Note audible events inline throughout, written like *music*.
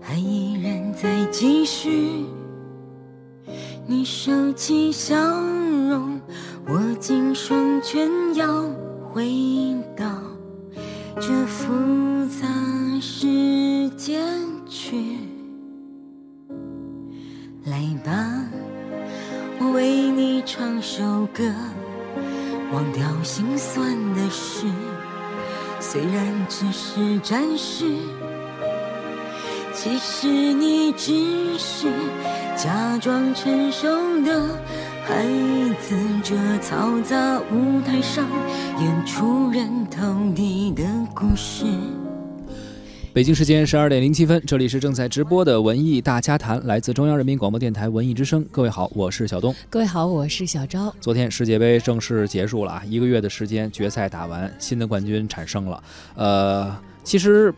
还依然在继续。你收起笑容，握紧双拳，要回到这复杂世界去。来吧，我为你唱首歌，忘掉心酸的事，虽然只是暂时。其实你只是假装成熟的孩子，这嘈杂舞台上演出人头地的故事。北京时间十二点零七分，这里是正在直播的文艺大家谈，来自中央人民广播电台文艺之声。各位好，我是小东。各位好，我是小昭。昨天世界杯正式结束了啊，一个月的时间，决赛打完，新的冠军产生了。呃，其实。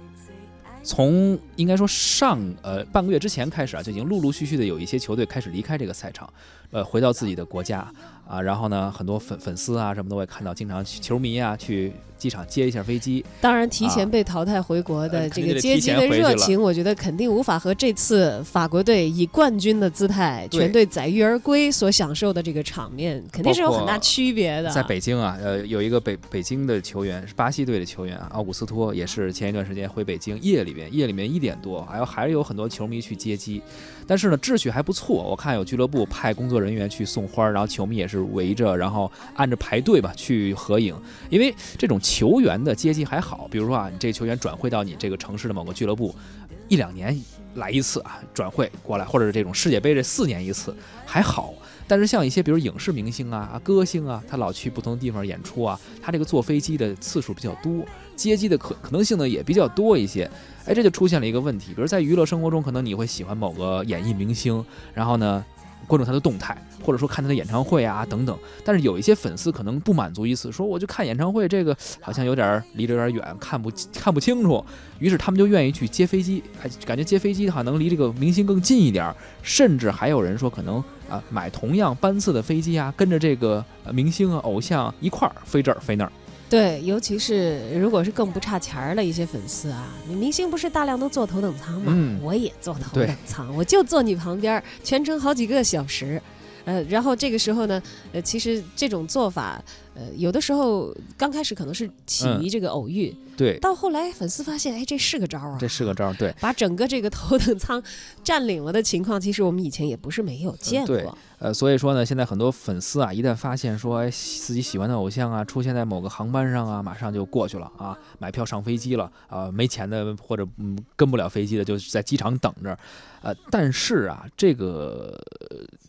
从应该说上呃半个月之前开始啊，就已经陆陆续续的有一些球队开始离开这个赛场，呃，回到自己的国家啊，然后呢，很多粉粉丝啊什么都会看到，经常球迷啊去。机场接一下飞机，当然提前被淘汰回国的这个接机的热情，我觉得肯定无法和这次法国队以冠军的姿态全队载誉而归所享受的这个场面，肯定是有很大区别的。在北京啊，呃，有一个北北京的球员是巴西队的球员奥古斯托，也是前一段时间回北京，夜里边夜里面一点很多，还有还是有很多球迷去接机，但是呢，秩序还不错，我看有俱乐部派工作人员去送花，然后球迷也是围着，然后按着排队吧去合影，因为这种。球员的接机还好，比如说啊，你这球员转会到你这个城市的某个俱乐部，一两年来一次啊，转会过来，或者是这种世界杯这四年一次还好。但是像一些比如影视明星啊、歌星啊，他老去不同的地方演出啊，他这个坐飞机的次数比较多，接机的可可能性呢也比较多一些。哎，这就出现了一个问题，比如在娱乐生活中，可能你会喜欢某个演艺明星，然后呢。关注他的动态，或者说看他的演唱会啊等等。但是有一些粉丝可能不满足于此，说我就看演唱会，这个好像有点离着有点远，看不看不清楚。于是他们就愿意去接飞机，还感觉接飞机的话能离这个明星更近一点。甚至还有人说，可能啊买同样班次的飞机啊，跟着这个明星啊偶像一块儿飞这儿飞那儿。对，尤其是如果是更不差钱儿的一些粉丝啊，你明星不是大量都坐头等舱吗？我也坐头等舱，我就坐你旁边，全程好几个小时。呃，然后这个时候呢，呃，其实这种做法。呃，有的时候刚开始可能是起于这个偶遇，对，到后来粉丝发现，哎，这是个招啊，这是个招，对，把整个这个头等舱占领了的情况，其实我们以前也不是没有见过。对，呃，所以说呢，现在很多粉丝啊，一旦发现说，哎，自己喜欢的偶像啊，出现在某个航班上啊，马上就过去了啊，买票上飞机了啊，没钱的或者嗯跟不了飞机的，就在机场等着。呃，但是啊，这个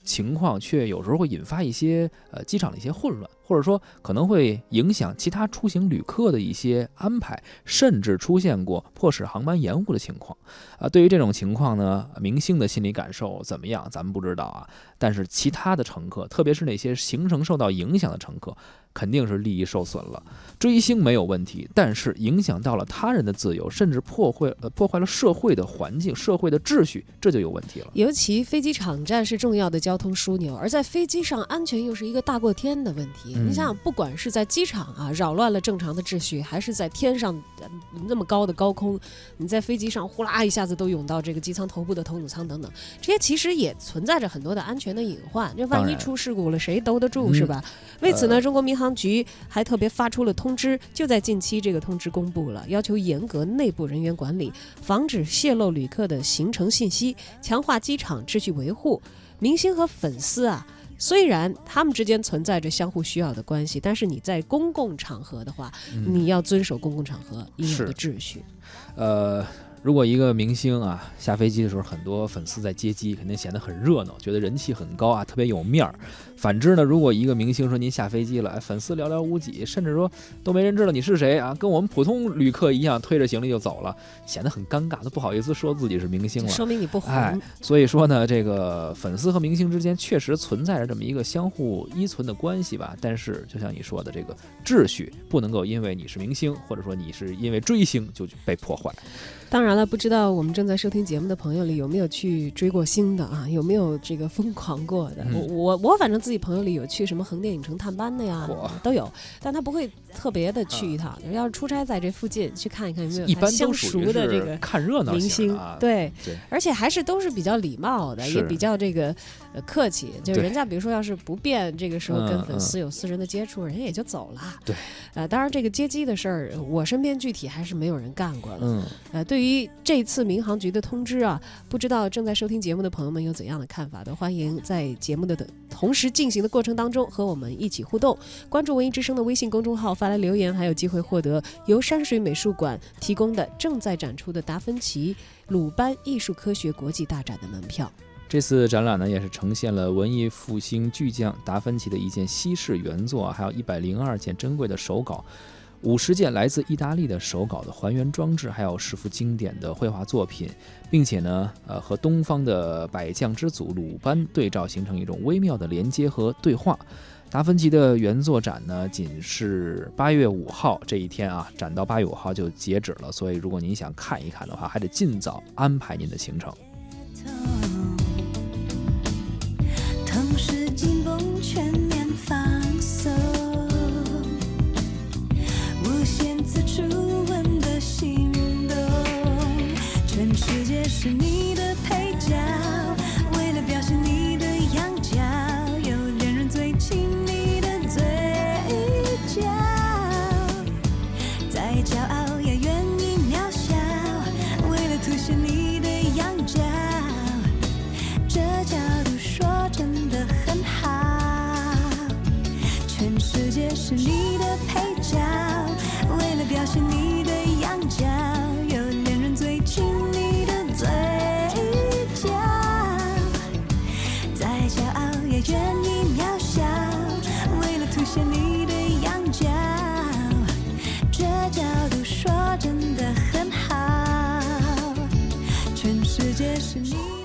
情况却有时候会引发一些呃机场的一些混乱。或者说可能会影响其他出行旅客的一些安排，甚至出现过迫使航班延误的情况。啊，对于这种情况呢，明星的心理感受怎么样，咱们不知道啊。但是其他的乘客，特别是那些行程受到影响的乘客。肯定是利益受损了，追星没有问题，但是影响到了他人的自由，甚至破坏呃破坏了社会的环境、社会的秩序，这就有问题了。尤其飞机场站是重要的交通枢纽，而在飞机上安全又是一个大过天的问题。你想想，不管是在机场啊扰乱了正常的秩序，还是在天上那么高的高空，你在飞机上呼啦一下子都涌到这个机舱头部的头等舱等等，这些其实也存在着很多的安全的隐患。这万一出事故了，谁兜得住是吧？为此呢，中国民航。局还特别发出了通知，就在近期，这个通知公布了，要求严格内部人员管理，防止泄露旅客的行程信息，强化机场秩序维护。明星和粉丝啊，虽然他们之间存在着相互需要的关系，但是你在公共场合的话，你要遵守公共场合应有的秩序。呃。如果一个明星啊下飞机的时候，很多粉丝在接机，肯定显得很热闹，觉得人气很高啊，特别有面儿。反之呢，如果一个明星说您下飞机了，粉丝寥寥无几，甚至说都没人知道你是谁啊，跟我们普通旅客一样，推着行李就走了，显得很尴尬，都不好意思说自己是明星了，说明你不红。哎，所以说呢，这个粉丝和明星之间确实存在着这么一个相互依存的关系吧。但是，就像你说的，这个秩序不能够因为你是明星，或者说你是因为追星就被破坏。当然。然了，不知道我们正在收听节目的朋友里有没有去追过星的啊？有没有这个疯狂过的？嗯我我我反正自己朋友里有去什么横店影城探班的呀，都有，但他不会特别的去一趟。要是出差在这附近去看一看有没有一般他相都属于熟的这个看热闹明星啊，，对。对而且还是都是比较礼貌的，也比较这个呃客气。就是人家比如说要是不便这个时候跟嗯粉丝有私人的接触，人家也就走了。对，呃，当然这个接机的事儿，我身边具体还是没有人干过的。嗯，呃，对于这次民航局的通知啊，不知道正在收听节目的朋友们有怎样的看法都？欢迎在节目的的同时进行的过程当中和我们一起互动。关注文艺之声的微信公众号发来留言，还有机会获得由山水美术馆提供的正在展出的达芬奇鲁班艺术科学国际大展的门票。这次展览呢，也是呈现了文艺复兴巨匠达芬奇的一件西式原作，还有一百零二件珍贵的手稿，五十件来自意大利的手稿的还原装置，还有十幅经典的绘画作品，并且呢，呃，和东方的百将之祖鲁班对照，形成一种微妙的连接和对话。达芬奇的原作展呢，仅是八月五号这一天啊，展到八月五号就截止了，所以如果您想看一看的话，还得尽早安排您的行程。同时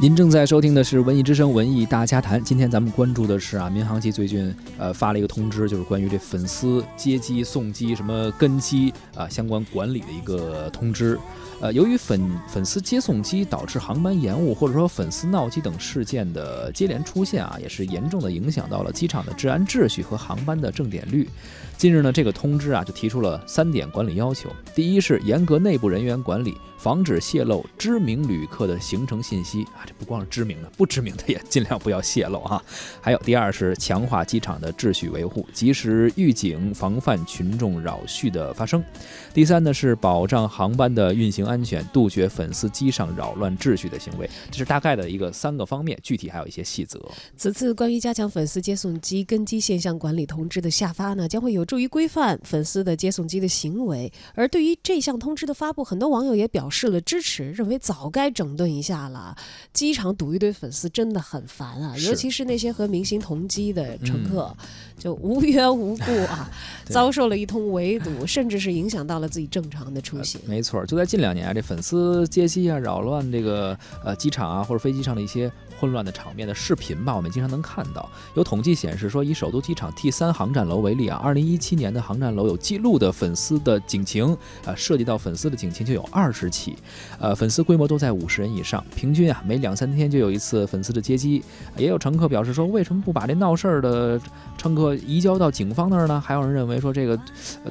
您正在收听的是《文艺之声·文艺大家谈》。今天咱们关注的是啊，民航局最近呃发了一个通知，就是关于这粉丝接机、送机、什么跟机啊相关管理的一个通知。呃，由于粉粉丝接送机导致航班延误，或者说粉丝闹机等事件的接连出现啊，也是严重的影响到了机场的治安秩序和航班的正点率。近日呢，这个通知啊就提出了三点管理要求：第一是严格内部人员管理，防止泄露知名旅客的行程信息，这不光是知名的，不知名的也尽量不要泄露啊。还有第二是强化机场的秩序维护，及时预警，防范群众扰序的发生。第三呢是保障航班的运行安全，杜绝粉丝机上扰乱秩序的行为。这是大概的一个三个方面，具体还有一些细则。此次关于加强粉丝接送机跟机现象管理通知的下发呢，将会有助于规范粉丝的接送机的行为。而对于这项通知的发布，很多网友也表示了支持，认为早该整顿一下了。机场堵一堆粉丝真的很烦啊，尤其是那些和明星同机的乘客，就无缘无故啊 *laughs* 遭受了一通围堵，甚至是影响到了自己正常的出行。没错，就在近两年啊，这粉丝接机啊，扰乱这个呃机场啊或者飞机上的一些混乱的场面的视频吧，我们经常能看到。有统计显示说，以首都机场 T 三航站楼为例啊，二零一七年的航站楼有记录的粉丝的警情啊，涉及到粉丝的警情就有二十起，呃，粉丝规模都在五十人以上，平均啊每两两三天就有一次粉丝的接机。也有乘客表示说，为什么不把这闹事儿的乘客移交到警方那儿呢？还有人认为说，这个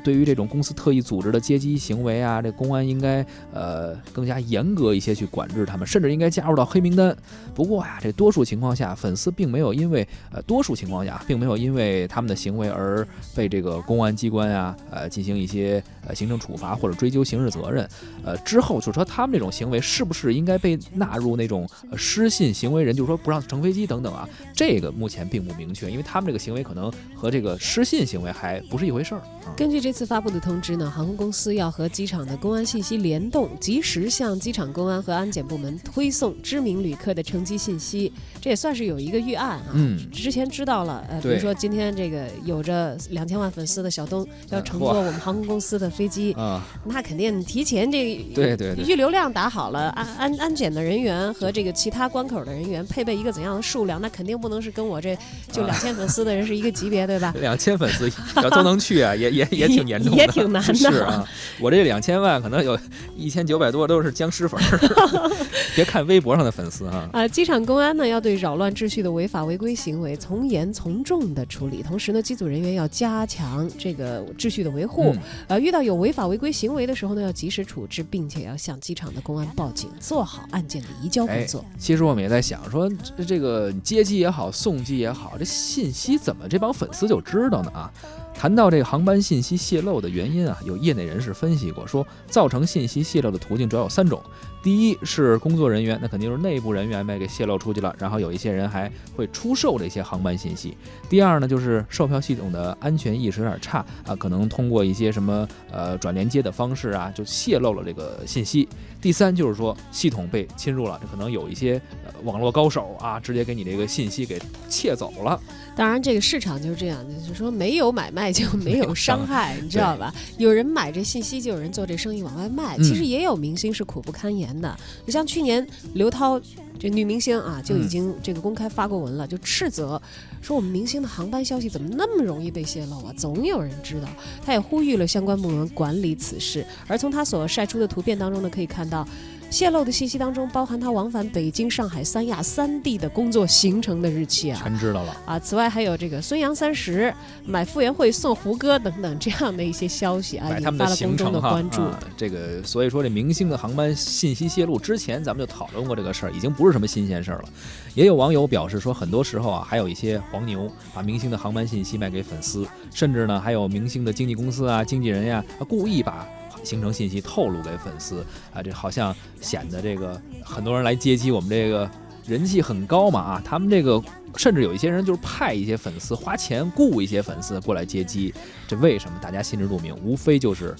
对于这种公司特意组织的接机行为啊，这公安应该呃更加严格一些去管制他们，甚至应该加入到黑名单。不过呀，这多数情况下，粉丝并没有因为呃多数情况下并没有因为他们的行为而被这个公安机关啊呃进行一些呃行政处罚或者追究刑事责任。呃之后就说他们这种行为是不是应该被纳入那种呃失信行为人，就是说不让乘飞机等等啊，这个目前并不明确，因为他们这个行为可能和这个失信行为还不是一回事儿啊。根据这次发布的通知呢，航空公司要和机场的公安信息联动，及时向机场公安和安检部门推送知名旅客的乘机信息。这也算是有一个预案啊。嗯之前知道了，呃，比如说今天这个有着两千万粉丝的小东要呃乘坐我们航空公司的飞机，啊，那肯定提前这对对对预流量打好了，安安安检的人员和这个其他关口的人员配备一个怎样的数量，那肯定不能是跟我这就两千粉丝的人是一个级别，对吧？*laughs* 两千粉丝要都能去啊，也也也挺严重的，也挺难的。*laughs* 是啊，我这两千万可能有一千九百多都是僵尸粉儿。*laughs* 别看微博上的粉丝啊。啊，机场公安呢要对扰乱秩序的违法违规行为从严从重的处理，同时呢，机组人员要加强这个秩序的维护。呃，遇到有违法违规行为的时候呢，要及时处置，并且要向机场的公安报警，做好案件的移交工作。其实我们也在想说，这个接机也好，送机也好，这信息怎么这帮粉丝就知道呢啊？谈到这个航班信息泄露的原因啊，有业内人士分析过，说造成信息泄露的途径主要有三种。第一是工作人员，那肯定是内部人员呗，给泄露出去了。然后有一些人还会出售这些航班信息。第二呢，就是售票系统的安全意识有点差啊，可能通过一些什么呃转连接的方式啊，就泄露了这个信息。第三就是说系统被侵入了，这可能有一些网络高手啊，直接给你这个信息给窃走了。当然，这个市场就是这样，就是说没有买卖就没有伤害，你知道吧？有人买这信息，就有人做这生意往外卖。其实也有明星是苦不堪言的。你像去年刘涛这女明星啊，就已经这个公开发过文了，就斥责说我们明星的航班消息怎么那么容易被泄露啊？总有人知道。他也呼吁了相关部门管理此事。而从他所晒出的图片当中呢，可以看到。泄露的信息当中包含他往返北京、上海、三亚三地的工作行程的日期啊，全知道了啊。此外还有这个孙杨三十买傅园慧送胡歌等等这样的一些消息啊，引发了公众的关注。这个所以说这明星的航班信息泄露之前咱们就讨论过这个事儿，已经不是什么新鲜事儿了。也有网友表示说，很多时候啊，还有一些黄牛把明星的航班信息卖给粉丝，甚至呢还有明星的经纪公司啊、经纪人呀，故意把。形成信息透露给粉丝啊，这好像显得这个很多人来接机，我们这个人气很高嘛啊，他们这个甚至有一些人就是派一些粉丝花钱雇一些粉丝过来接机，这为什么大家心知肚明？无非就是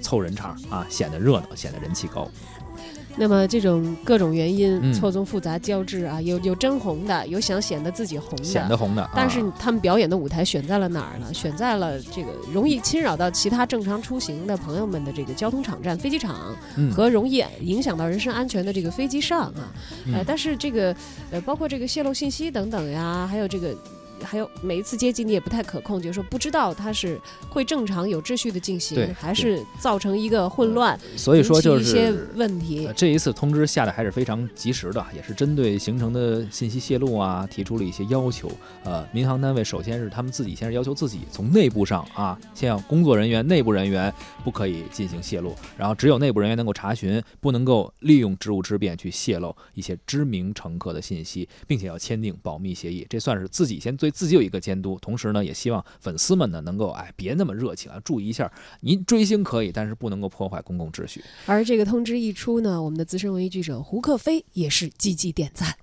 凑人场啊，显得热闹，显得人气高。那么这种各种原因错综复杂交织啊，有有真红的，有想显得自己红的，显得红的。但是他们表演的舞台选在了哪儿呢？选在了这个容易侵扰到其他正常出行的朋友们的这个交通场站、飞机场和容易影响到人身安全的这个飞机上啊。呃，但是这个呃，包括这个泄露信息等等呀，还有这个。还有每一次接机你也不太可控，就是说不知道它是会正常有秩序的进行，还是造成一个混乱，所以说就是一些问题。这一次通知下的还是非常及时的，也是针对行程的信息泄露啊提出了一些要求。呃，民航单位首先是他们自己先是要求自己从内部上啊，先要工作人员、内部人员不可以进行泄露，然后只有内部人员能够查询，不能够利用职务之便去泄露一些知名乘客的信息，并且要签订保密协议。这算是自己先最。自己有一个监督，同时呢，也希望粉丝们呢能够哎别那么热情啊，注意一下，您追星可以，但是不能够破坏公共秩序。而这个通知一出呢，我们的资深文艺记者胡克飞也是积极点赞。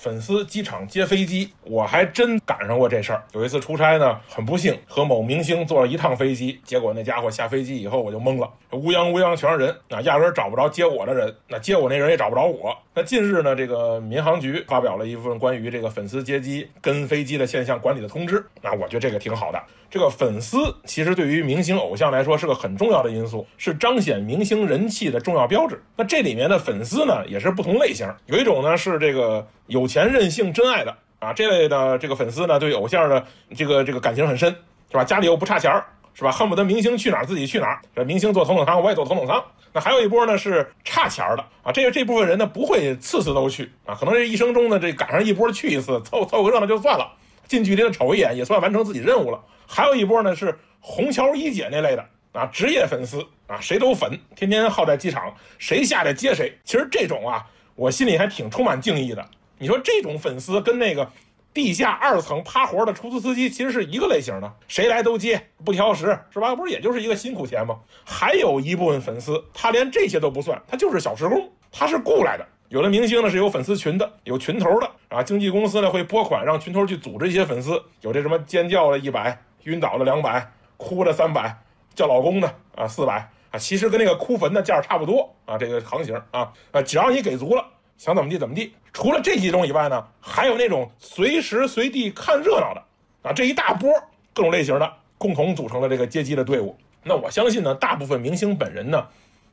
粉丝机场接飞机，我还真赶上过这事儿。有一次出差呢，很不幸和某明星坐了一趟飞机，结果那家伙下飞机以后我就懵了，乌泱乌泱全是人，那压根找不着接我的人，那接我那人也找不着我。那近日呢，这个民航局发表了一份关于这个粉丝接机跟飞机的现象管理的通知，那我觉得这个挺好的。这个粉丝其实对于明星偶像来说是个很重要的因素，是彰显明星人气的重要标志。那这里面的粉丝呢，也是不同类型，有一种呢是这个有钱任性真爱的啊，这类的这个粉丝呢，对偶像的这个这个感情很深，是吧？家里又不差钱儿，是吧？恨不得明星去哪儿自己去哪儿，这明星坐头等舱我也坐头等舱。那还有一波呢是差钱儿的啊，这这部分人呢不会次次都去啊，可能这一生中呢这赶上一波去一次，凑凑个热闹就算了，近距离的瞅一眼也算完成自己任务了。还有一波呢，是虹桥一姐那类的啊，职业粉丝啊，谁都粉，天天耗在机场，谁下来接谁。其实这种啊，我心里还挺充满敬意的。你说这种粉丝跟那个地下二层趴活的出租司机其实是一个类型的，谁来都接，不挑食，是吧？不是也就是一个辛苦钱吗？还有一部分粉丝，他连这些都不算，他就是小时工，他是雇来的。有的明星呢是有粉丝群的，有群头的啊，经纪公司呢会拨款让群头去组织一些粉丝，有这什么尖叫的一百。晕倒了两百，哭了三百，叫老公的啊四百啊，其实跟那个哭坟的价差不多啊，这个行情啊啊，只要你给足了，想怎么地怎么地。除了这几种以外呢，还有那种随时随地看热闹的啊，这一大波各种类型的共同组成了这个接机的队伍。那我相信呢，大部分明星本人呢，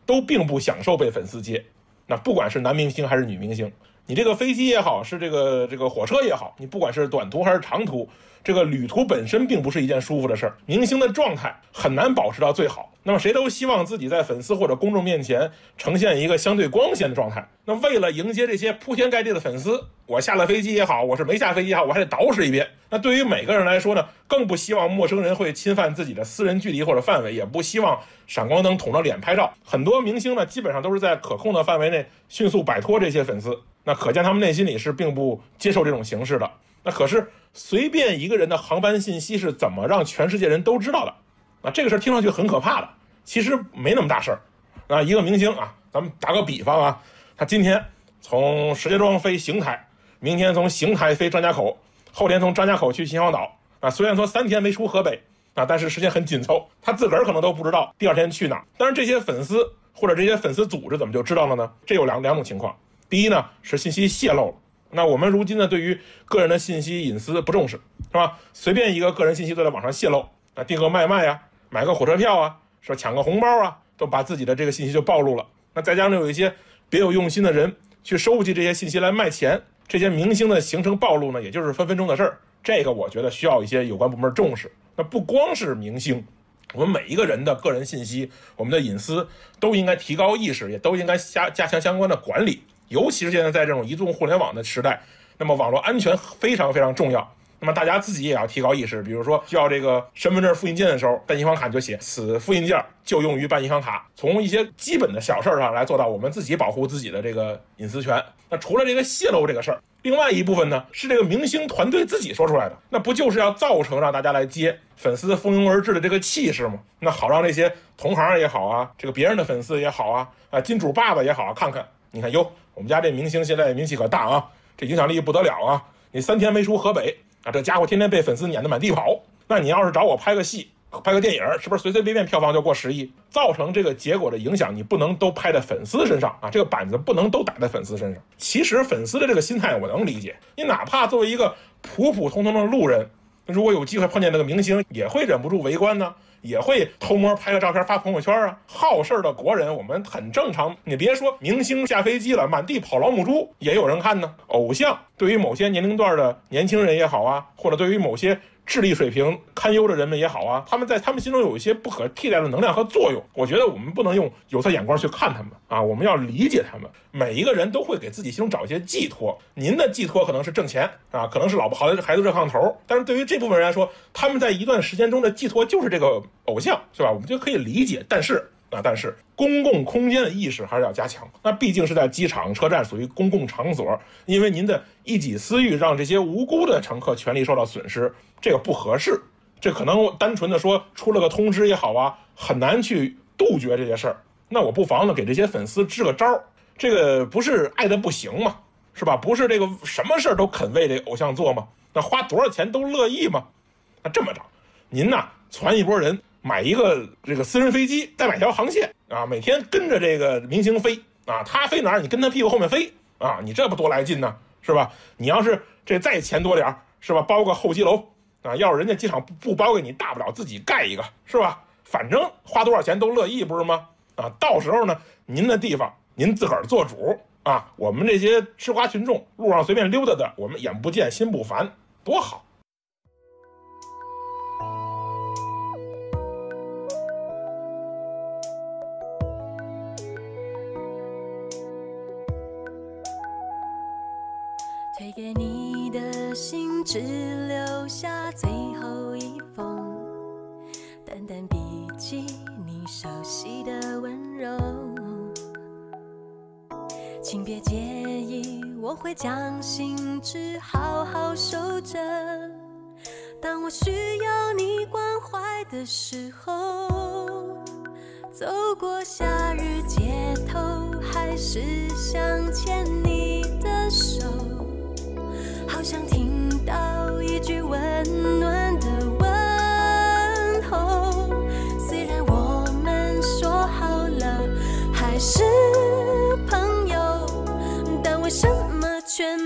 都并不享受被粉丝接。那不管是男明星还是女明星，你这个飞机也好，是这个这个火车也好，你不管是短途还是长途，这个旅途本身并不是一件舒服的事儿。明星的状态很难保持到最好。那么谁都希望自己在粉丝或者公众面前呈现一个相对光鲜的状态。那为了迎接这些铺天盖地的粉丝，我下了飞机也好，我是没下飞机也好，我还得捯饬一遍。那对于每个人来说呢，更不希望陌生人会侵犯自己的私人距离或者范围，也不希望闪光灯捅着脸拍照。很多明星呢，基本上都是在可控的范围内迅速摆脱这些粉丝。那可见他们内心里是并不接受这种形式的。那可是随便一个人的航班信息是怎么让全世界人都知道的？那这个事儿听上去很可怕的，其实没那么大事儿。啊，一个明星啊，咱们打个比方啊，他今天从石家庄飞邢台，明天从邢台飞张家口，后天从张家口去秦皇岛。啊，虽然说三天没出河北啊，但是时间很紧凑，他自个儿可能都不知道第二天去哪儿。但是这些粉丝或者这些粉丝组织怎么就知道了呢？这有两两种情况。第一呢是信息泄露了，那我们如今呢对于个人的信息隐私不重视，是吧？随便一个个人信息都在网上泄露，啊，订个外卖呀，买个火车票啊，是吧？抢个红包啊，都把自己的这个信息就暴露了。那再加上有一些别有用心的人去收集这些信息来卖钱，这些明星的形成暴露呢，也就是分分钟的事儿。这个我觉得需要一些有关部门重视。那不光是明星，我们每一个人的个人信息，我们的隐私都应该提高意识，也都应该加加强相关的管理。尤其是现在在这种移动互联网的时代，那么网络安全非常非常重要。那么大家自己也要提高意识，比如说需要这个身份证复印件的时候，办银行卡就写此复印件就用于办银行卡。从一些基本的小事儿上来做到我们自己保护自己的这个隐私权。那除了这个泄露这个事儿，另外一部分呢是这个明星团队自己说出来的，那不就是要造成让大家来接粉丝蜂拥而至的这个气势吗？那好让这些同行也好啊，这个别人的粉丝也好啊，啊金主爸爸也好啊，看看你看哟。我们家这明星现在名气可大啊，这影响力不得了啊！你三天没出河北啊，这家伙天天被粉丝撵得满地跑。那你要是找我拍个戏、拍个电影，是不是随随便便票房就过十亿？造成这个结果的影响，你不能都拍在粉丝身上啊！这个板子不能都打在粉丝身上。其实粉丝的这个心态我能理解，你哪怕作为一个普普通通的路人，如果有机会碰见那个明星，也会忍不住围观呢。也会偷摸拍个照片发朋友圈啊！好事的国人，我们很正常。你别说明星下飞机了，满地跑老母猪也有人看呢。偶像对于某些年龄段的年轻人也好啊，或者对于某些。智力水平堪忧的人们也好啊，他们在他们心中有一些不可替代的能量和作用。我觉得我们不能用有色眼光去看他们啊，我们要理解他们。每一个人都会给自己心中找一些寄托。您的寄托可能是挣钱啊，可能是老婆孩子孩子热炕头。但是对于这部分人来说，他们在一段时间中的寄托就是这个偶像，是吧？我们就可以理解。但是。啊，但是公共空间的意识还是要加强。那毕竟是在机场、车站，属于公共场所，因为您的一己私欲让这些无辜的乘客权利受到损失，这个不合适。这可能单纯的说出了个通知也好啊，很难去杜绝这些事儿。那我不妨呢给这些粉丝支个招儿，这个不是爱的不行吗？是吧？不是这个什么事儿都肯为这偶像做吗？那花多少钱都乐意吗？那这么着，您呐传一波人。买一个这个私人飞机，再买条航线啊，每天跟着这个明星飞啊，他飞哪儿，你跟他屁股后面飞啊，你这不多来劲呢，是吧？你要是这再钱多点儿，是吧？包个候机楼啊，要是人家机场不不包给你，大不了自己盖一个，是吧？反正花多少钱都乐意，不是吗？啊，到时候呢，您的地方您自个儿做主啊，我们这些吃瓜群众路上随便溜达的，我们眼不见心不烦，多好。只留下最后一封，淡淡笔记，你熟悉的温柔。请别介意，我会将信纸好好收着。当我需要你关怀的时候，走过夏日街头，还是想牵你的手。好想听句温暖的问候，虽然我们说好了还是朋友，但为什么却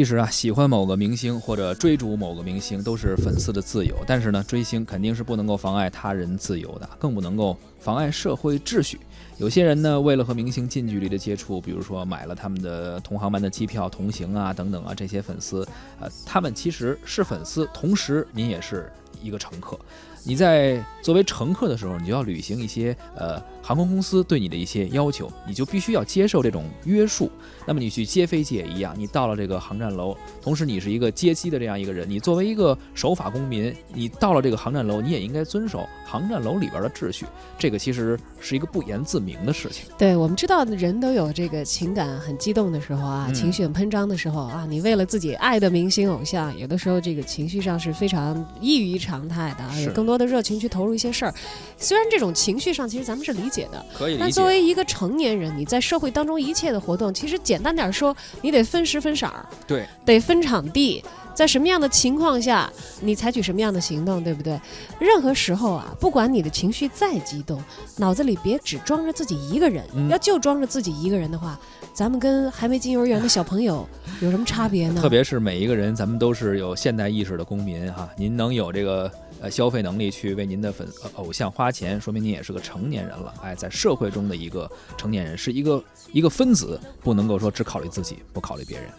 其实啊，喜欢某个明星或者追逐某个明星都是粉丝的自由，但是呢，追星肯定是不能够妨碍他人自由的，更不能够妨碍社会秩序。有些人呢，为了和明星近距离的接触，比如说买了他们的同航班的机票同行啊，等等啊，这些粉丝，呃，他们其实是粉丝，同时您也是一个乘客。你在作为乘客的时候，你就要履行一些呃航空公司对你的一些要求，你就必须要接受这种约束。那么你去接飞机也一样，你到了这个航站楼，同时你是一个接机的这样一个人，你作为一个守法公民，你到了这个航站楼，你也应该遵守航站楼里边的秩序。这个其实是一个不言自明的事情。对我们知道，人都有这个情感很激动的时候啊，嗯情绪很喷张的时候啊，你为了自己爱的明星偶像，有的时候这个情绪上是非常异于常态的有更多的热情去投入一些事儿。虽然这种情绪上其实咱们是理解的，可以理解。但作为一个成年人，你在社会当中一切的活动，其实简单点说，你得分时分色儿，对，得分场地，在什么样的情况下，你采取什么样的行动，对不对？任何时候啊，不管你的情绪再激动，脑子里别只装着自己一个人。嗯要就装着自己一个人的话，咱们跟还没进幼儿园的小朋友 *laughs* 有什么差别呢？特别是每一个人，咱们都是有现代意识的公民哈。您能有这个呃消费能力去为您的粉呃偶像花钱，说明您也是个成年人了。哎，在社会中的一个成年人，是一个一个分子，不能够说只考虑自己，不考虑别人。